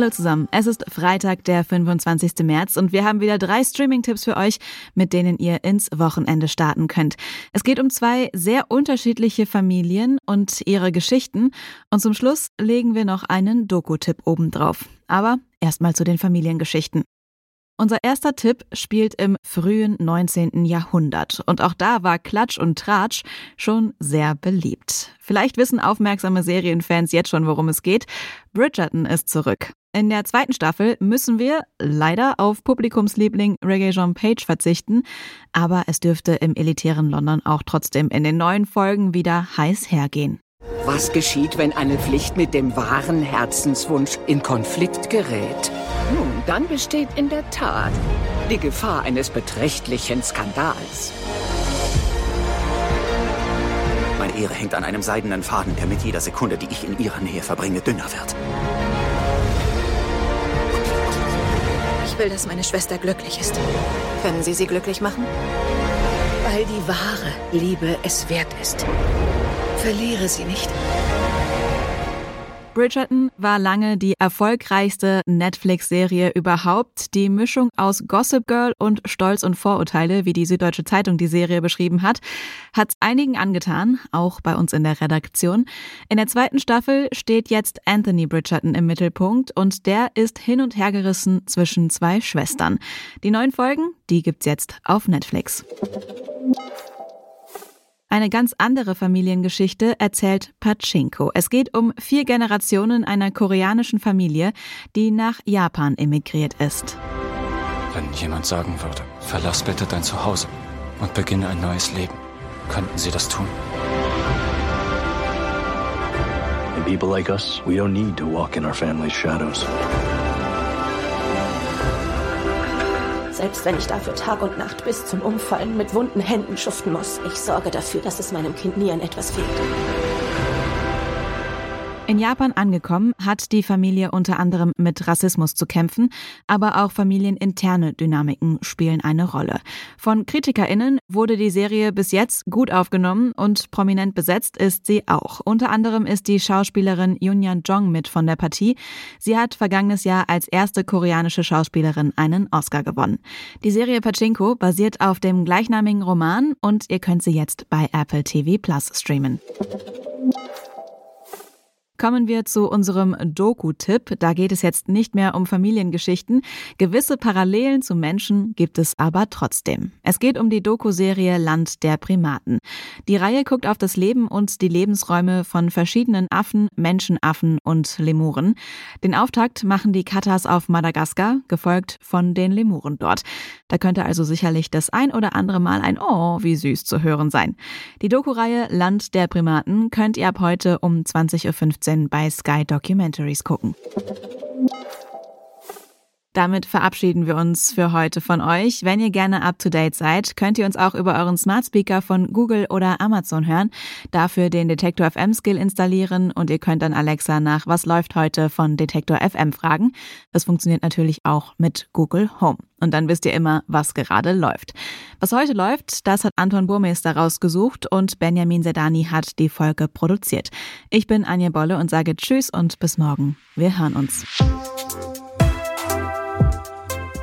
Hallo zusammen, es ist Freitag, der 25. März und wir haben wieder drei Streaming-Tipps für euch, mit denen ihr ins Wochenende starten könnt. Es geht um zwei sehr unterschiedliche Familien und ihre Geschichten und zum Schluss legen wir noch einen Doku-Tipp obendrauf. Aber erstmal zu den Familiengeschichten. Unser erster Tipp spielt im frühen 19. Jahrhundert und auch da war Klatsch und Tratsch schon sehr beliebt. Vielleicht wissen aufmerksame Serienfans jetzt schon, worum es geht. Bridgerton ist zurück. In der zweiten Staffel müssen wir leider auf Publikumsliebling Reggae Jean Page verzichten, aber es dürfte im elitären London auch trotzdem in den neuen Folgen wieder heiß hergehen. Was geschieht, wenn eine Pflicht mit dem wahren Herzenswunsch in Konflikt gerät? Nun, dann besteht in der Tat die Gefahr eines beträchtlichen Skandals. Meine Ehre hängt an einem seidenen Faden, der mit jeder Sekunde, die ich in ihrer Nähe verbringe, dünner wird. Ich will, dass meine Schwester glücklich ist. Können Sie sie glücklich machen? Weil die wahre Liebe es wert ist. Verliere sie nicht. Bridgerton war lange die erfolgreichste Netflix-Serie überhaupt. Die Mischung aus Gossip Girl und Stolz und Vorurteile, wie die Süddeutsche Zeitung die Serie beschrieben hat, hat einigen angetan, auch bei uns in der Redaktion. In der zweiten Staffel steht jetzt Anthony Bridgerton im Mittelpunkt und der ist hin und her gerissen zwischen zwei Schwestern. Die neuen Folgen, die gibt's jetzt auf Netflix. Eine ganz andere Familiengeschichte erzählt Pachinko. Es geht um vier Generationen einer koreanischen Familie, die nach Japan emigriert ist. Wenn jemand sagen würde, verlass bitte dein Zuhause und beginne ein neues Leben, könnten Sie das tun? And people like us, we don't need to walk in our family's shadows. Selbst wenn ich dafür Tag und Nacht bis zum Umfallen mit wunden Händen schuften muss, ich sorge dafür, dass es meinem Kind nie an etwas fehlt. In Japan angekommen, hat die Familie unter anderem mit Rassismus zu kämpfen, aber auch familieninterne Dynamiken spielen eine Rolle. Von KritikerInnen wurde die Serie bis jetzt gut aufgenommen und prominent besetzt ist sie auch. Unter anderem ist die Schauspielerin Yunyan Jong mit von der Partie. Sie hat vergangenes Jahr als erste koreanische Schauspielerin einen Oscar gewonnen. Die Serie Pachinko basiert auf dem gleichnamigen Roman und ihr könnt sie jetzt bei Apple TV Plus streamen. Kommen wir zu unserem Doku-Tipp. Da geht es jetzt nicht mehr um Familiengeschichten. Gewisse Parallelen zu Menschen gibt es aber trotzdem. Es geht um die Doku-Serie Land der Primaten. Die Reihe guckt auf das Leben und die Lebensräume von verschiedenen Affen, Menschenaffen und Lemuren. Den Auftakt machen die Katas auf Madagaskar, gefolgt von den Lemuren dort. Da könnte also sicherlich das ein oder andere Mal ein Oh, wie süß zu hören sein. Die Doku-Reihe Land der Primaten könnt ihr ab heute um 20.15 Uhr bei Sky Documentaries gucken. Damit verabschieden wir uns für heute von euch. Wenn ihr gerne up to date seid, könnt ihr uns auch über euren Smart Speaker von Google oder Amazon hören. Dafür den Detektor FM Skill installieren und ihr könnt dann Alexa nach Was läuft heute von Detektor FM fragen. Das funktioniert natürlich auch mit Google Home. Und dann wisst ihr immer, was gerade läuft. Was heute läuft, das hat Anton Burmeister rausgesucht und Benjamin Sedani hat die Folge produziert. Ich bin Anja Bolle und sage Tschüss und bis morgen. Wir hören uns.